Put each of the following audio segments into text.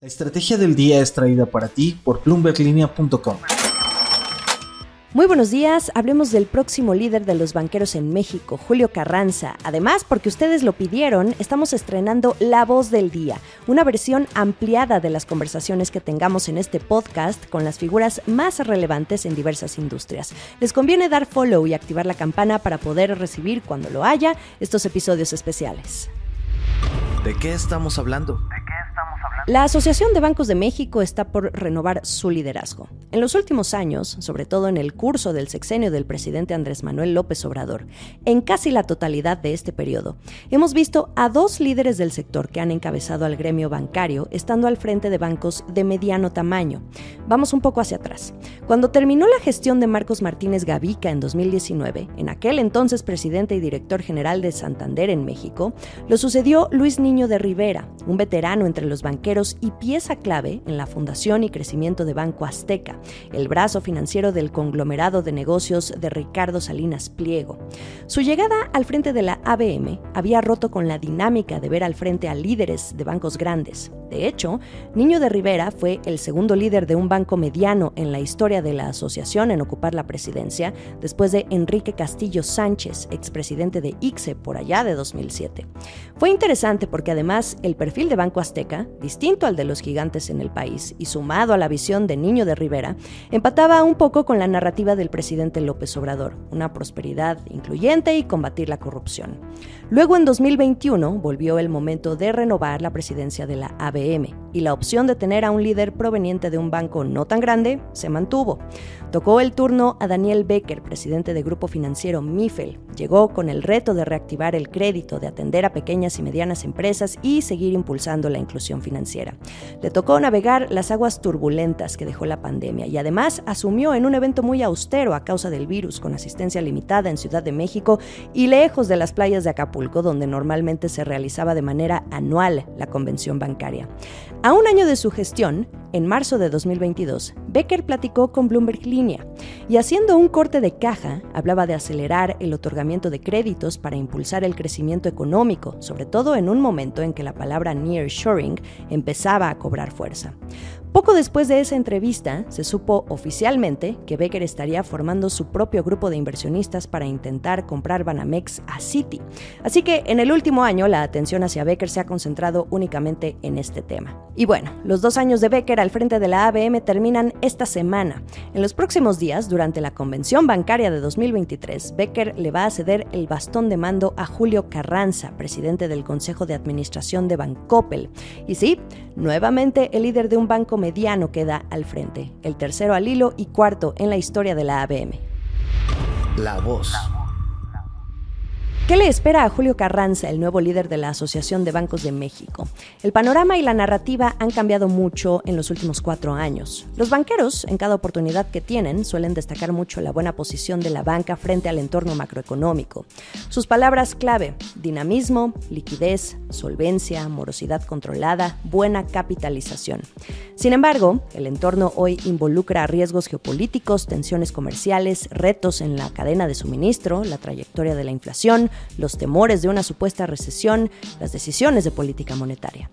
La estrategia del día es traída para ti por bloomberglinea.com. Muy buenos días, hablemos del próximo líder de los banqueros en México, Julio Carranza. Además, porque ustedes lo pidieron, estamos estrenando La Voz del Día, una versión ampliada de las conversaciones que tengamos en este podcast con las figuras más relevantes en diversas industrias. Les conviene dar follow y activar la campana para poder recibir cuando lo haya estos episodios especiales. ¿De qué estamos hablando? La Asociación de Bancos de México está por renovar su liderazgo. En los últimos años, sobre todo en el curso del sexenio del presidente Andrés Manuel López Obrador, en casi la totalidad de este periodo, hemos visto a dos líderes del sector que han encabezado al gremio bancario estando al frente de bancos de mediano tamaño. Vamos un poco hacia atrás. Cuando terminó la gestión de Marcos Martínez Gavica en 2019, en aquel entonces presidente y director general de Santander en México, lo sucedió Luis Niño de Rivera, un veterano entre los banqueros y pieza clave en la fundación y crecimiento de Banco Azteca, el brazo financiero del conglomerado de negocios de Ricardo Salinas Pliego. Su llegada al frente de la ABM había roto con la dinámica de ver al frente a líderes de bancos grandes. De hecho, Niño de Rivera fue el segundo líder de un banco mediano en la historia de la asociación en ocupar la presidencia, después de Enrique Castillo Sánchez, expresidente de ICSE por allá de 2007. Fue interesante porque además el perfil de Banco Azteca, distinto al de los gigantes en el país y sumado a la visión de Niño de Rivera, empataba un poco con la narrativa del presidente López Obrador, una prosperidad incluyente y combatir la corrupción. Luego en 2021 volvió el momento de renovar la presidencia de la ABM y la opción de tener a un líder proveniente de un banco no tan grande se mantuvo. Tocó el turno a Daniel Becker, presidente de grupo financiero Mifel. Llegó con el reto de reactivar el crédito, de atender a pequeñas y medianas empresas y seguir impulsando la inclusión financiera. Le tocó navegar las aguas turbulentas que dejó la pandemia y además asumió en un evento muy austero a causa del virus, con asistencia limitada en Ciudad de México y lejos de las playas de Acapulco, donde normalmente se realizaba de manera anual la convención bancaria. A un año de su gestión, en marzo de 2022, Becker platicó con Bloomberg Línea y haciendo un corte de caja hablaba de acelerar el otorgamiento de créditos para impulsar el crecimiento económico, sobre todo en un momento en que la palabra nearshoring empezaba a cobrar fuerza. Poco después de esa entrevista, se supo oficialmente que Becker estaría formando su propio grupo de inversionistas para intentar comprar Banamex a Citi. Así que en el último año la atención hacia Becker se ha concentrado únicamente en este tema. Y bueno, los dos años de Becker al frente de la ABM terminan esta semana. En los próximos días, durante la convención bancaria de 2023, Becker le va a ceder el bastón de mando a Julio Carranza, presidente del Consejo de Administración de Bancoppel. Y sí, nuevamente el líder de un banco mediano queda al frente, el tercero al hilo y cuarto en la historia de la ABM. La voz. ¿Qué le espera a Julio Carranza, el nuevo líder de la Asociación de Bancos de México? El panorama y la narrativa han cambiado mucho en los últimos cuatro años. Los banqueros, en cada oportunidad que tienen, suelen destacar mucho la buena posición de la banca frente al entorno macroeconómico. Sus palabras clave, dinamismo, liquidez, solvencia, morosidad controlada, buena capitalización. Sin embargo, el entorno hoy involucra riesgos geopolíticos, tensiones comerciales, retos en la cadena de suministro, la trayectoria de la inflación, los temores de una supuesta recesión, las decisiones de política monetaria.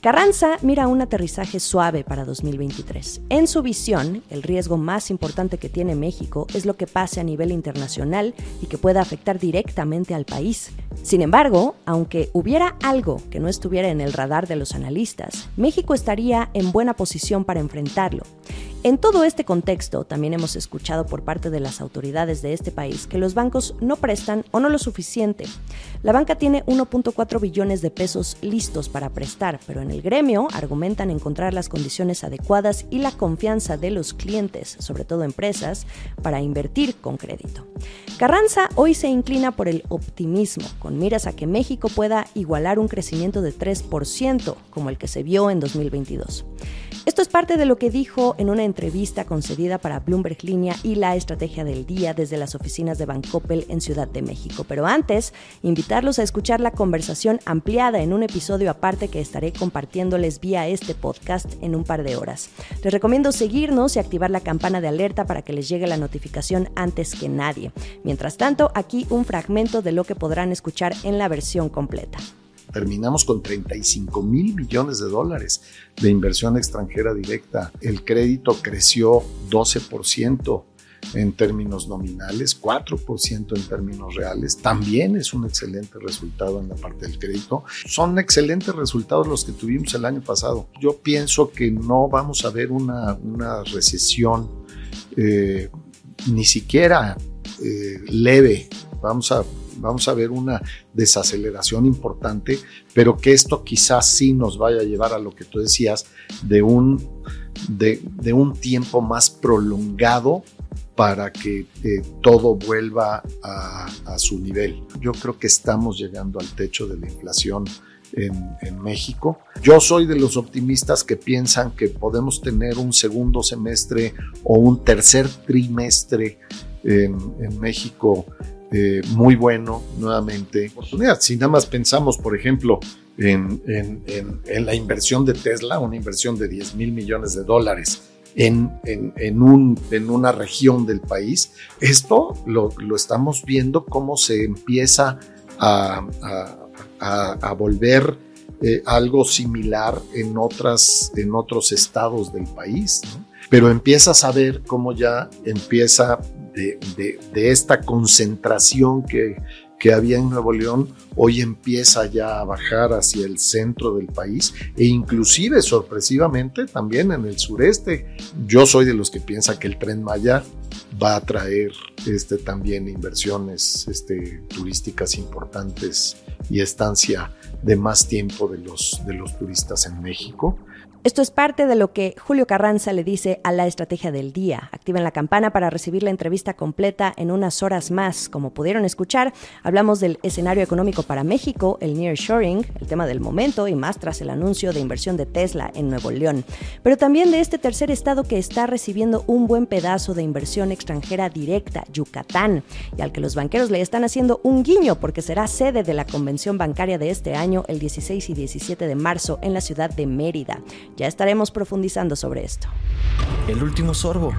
Carranza mira un aterrizaje suave para 2023. En su visión, el riesgo más importante que tiene México es lo que pase a nivel internacional y que pueda afectar directamente al país. Sin embargo, aunque hubiera algo que no estuviera en el radar de los analistas, México estaría en buena posición para enfrentarlo. En todo este contexto, también hemos escuchado por parte de las autoridades de este país que los bancos no prestan o no lo suficiente. La banca tiene 1.4 billones de pesos listos para prestar, pero en el gremio argumentan encontrar las condiciones adecuadas y la confianza de los clientes, sobre todo empresas, para invertir con crédito. Carranza hoy se inclina por el optimismo, con miras a que México pueda igualar un crecimiento de 3%, como el que se vio en 2022. Esto es parte de lo que dijo en una entrevista concedida para Bloomberg Línea y la estrategia del día desde las oficinas de Bancoppel en Ciudad de México. Pero antes, invitarlos a escuchar la conversación ampliada en un episodio aparte que estaré compartiéndoles vía este podcast en un par de horas. Les recomiendo seguirnos y activar la campana de alerta para que les llegue la notificación antes que nadie. Mientras tanto, aquí un fragmento de lo que podrán escuchar en la versión completa. Terminamos con 35 mil millones de dólares de inversión extranjera directa. El crédito creció 12% en términos nominales, 4% en términos reales. También es un excelente resultado en la parte del crédito. Son excelentes resultados los que tuvimos el año pasado. Yo pienso que no vamos a ver una, una recesión eh, ni siquiera eh, leve. Vamos a vamos a ver una desaceleración importante, pero que esto quizás sí nos vaya a llevar a lo que tú decías, de un, de, un tiempo más prolongado para que eh, todo vuelva a, su nivel. Yo creo que estamos llegando al techo de la inflación en, México. Yo soy de los optimistas que piensan que podemos tener un segundo semestre o un tercer trimestre en México eh, muy bueno nuevamente. Si nada más pensamos, por ejemplo, en, la inversión de Tesla, una inversión de 10 mil millones de dólares en, un, en, una región del país, esto lo, estamos viendo cómo se empieza a, volver eh, algo similar en, otras, en otros estados del país. Pero empiezas a ver cómo ya empieza de, esta concentración que, que había en Nuevo León hoy empieza ya a bajar hacia el centro del país e inclusive sorpresivamente también en el sureste. Yo soy de los que piensa que el tren Maya va a traer este, también inversiones este, turísticas importantes y estancia de más tiempo de los, de los turistas en México. Esto es parte de lo que Julio Carranza le dice a la estrategia del día. Activen la campana para recibir la entrevista completa en unas horas más. Como pudieron escuchar, hablamos del escenario económico para México, el nearshoring, el tema del momento y más tras el anuncio de inversión de Tesla en Nuevo León. Pero también de este tercer estado que está recibiendo un buen pedazo de inversión extranjera directa, Yucatán, y al que los banqueros le están haciendo un guiño porque será sede de la convención bancaria de este año el 16 y 17 de marzo en la ciudad de Mérida. Ya estaremos profundizando sobre esto. El último sorbo.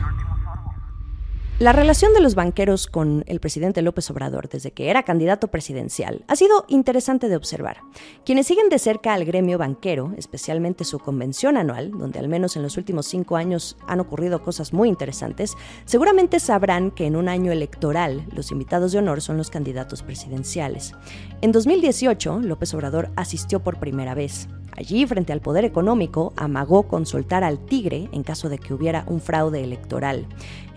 La relación de los banqueros con el presidente López Obrador desde que era candidato presidencial ha sido interesante de observar. Quienes siguen de cerca al gremio banquero, especialmente su convención anual, donde al menos en los últimos cinco años han ocurrido cosas muy interesantes, seguramente sabrán que en un año electoral los invitados de honor son los candidatos presidenciales. En 2018, López Obrador asistió por primera vez. Allí, frente al poder económico, amagó con soltar al tigre en caso de que hubiera un fraude electoral.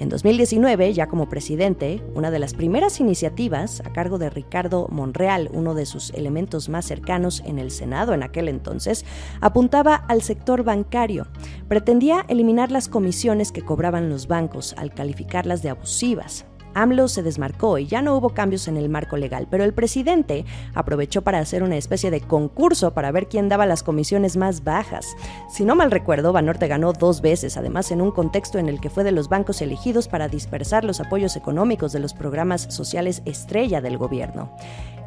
En 2019, ya como presidente, una de las primeras iniciativas a cargo de Ricardo Monreal, uno de sus elementos más cercanos en el Senado en aquel entonces, apuntaba al sector bancario. Pretendía eliminar las comisiones que cobraban los bancos al calificarlas de abusivas. AMLO se desmarcó y ya no hubo cambios en el marco legal, pero el presidente aprovechó para hacer una especie de concurso para ver quién daba las comisiones más bajas. Si no mal recuerdo, Banorte ganó dos veces, además en un contexto en el que fue de los bancos elegidos para dispersar los apoyos económicos de los programas sociales estrella del gobierno.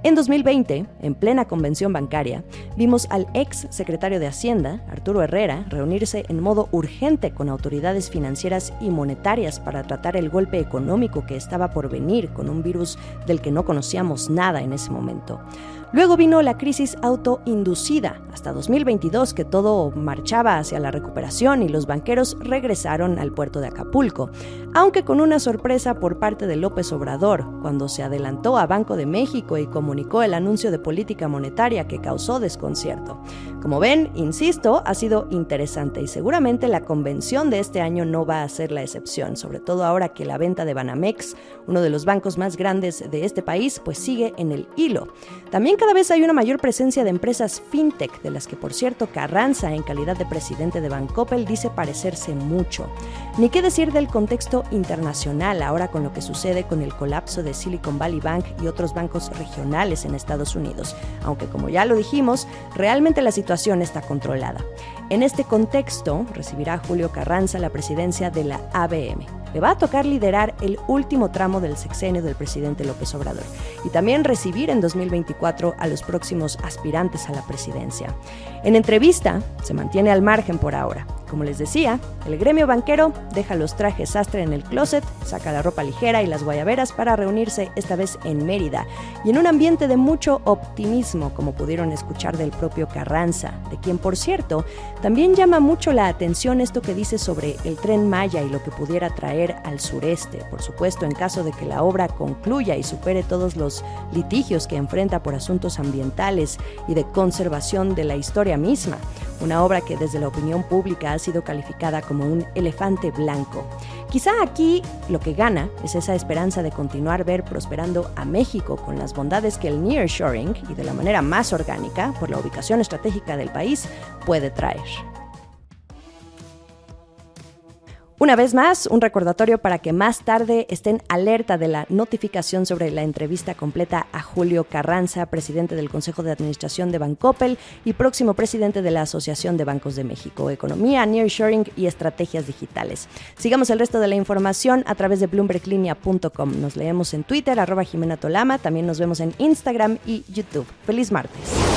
En 2020, en plena convención bancaria, vimos al ex secretario de Hacienda, Arturo Herrera, reunirse en modo urgente con autoridades financieras y monetarias para tratar el golpe económico que estaba por venir con un virus del que no conocíamos nada en ese momento. Luego vino la crisis autoinducida, hasta 2022 que todo marchaba hacia la recuperación y los banqueros regresaron al puerto de Acapulco, aunque con una sorpresa por parte de López Obrador, cuando se adelantó a Banco de México y comunicó el anuncio de política monetaria que causó desconcierto. Como ven, insisto, ha sido interesante y seguramente la convención de este año no va a ser la excepción, sobre todo ahora que la venta de Banamex, uno de los bancos más grandes de este país, pues sigue en el hilo. También cada vez hay una mayor presencia de empresas fintech, de las que por cierto Carranza, en calidad de presidente de Bancoppel, dice parecerse mucho. Ni qué decir del contexto internacional ahora con lo que sucede con el colapso de Silicon Valley Bank y otros bancos regionales en Estados Unidos, aunque como ya lo dijimos, realmente la está controlada. En este contexto, recibirá Julio Carranza la presidencia de la ABM. Le va a tocar liderar el último tramo del sexenio del presidente López Obrador y también recibir en 2024 a los próximos aspirantes a la presidencia. En entrevista, se mantiene al margen por ahora. Como les decía, el gremio banquero deja los trajes sastre en el closet, saca la ropa ligera y las guayaberas para reunirse esta vez en Mérida y en un ambiente de mucho optimismo, como pudieron escuchar del propio Carranza, de quien por cierto también llama mucho la atención esto que dice sobre el tren Maya y lo que pudiera traer al sureste, por supuesto en caso de que la obra concluya y supere todos los litigios que enfrenta por asuntos ambientales y de conservación de la historia misma, una obra que desde la opinión pública ha sido calificada como un elefante blanco. Quizá aquí lo que gana es esa esperanza de continuar ver prosperando a México con las bondades que el nearshoring y de la manera más orgánica, por la ubicación estratégica del país, puede traer. Una vez más, un recordatorio para que más tarde estén alerta de la notificación sobre la entrevista completa a Julio Carranza, presidente del Consejo de Administración de Bancoppel y próximo presidente de la Asociación de Bancos de México, Economía, Nearshoring y Estrategias Digitales. Sigamos el resto de la información a través de bloomberglinea.com. Nos leemos en Twitter, arroba Jimena Tolama, también nos vemos en Instagram y YouTube. Feliz martes.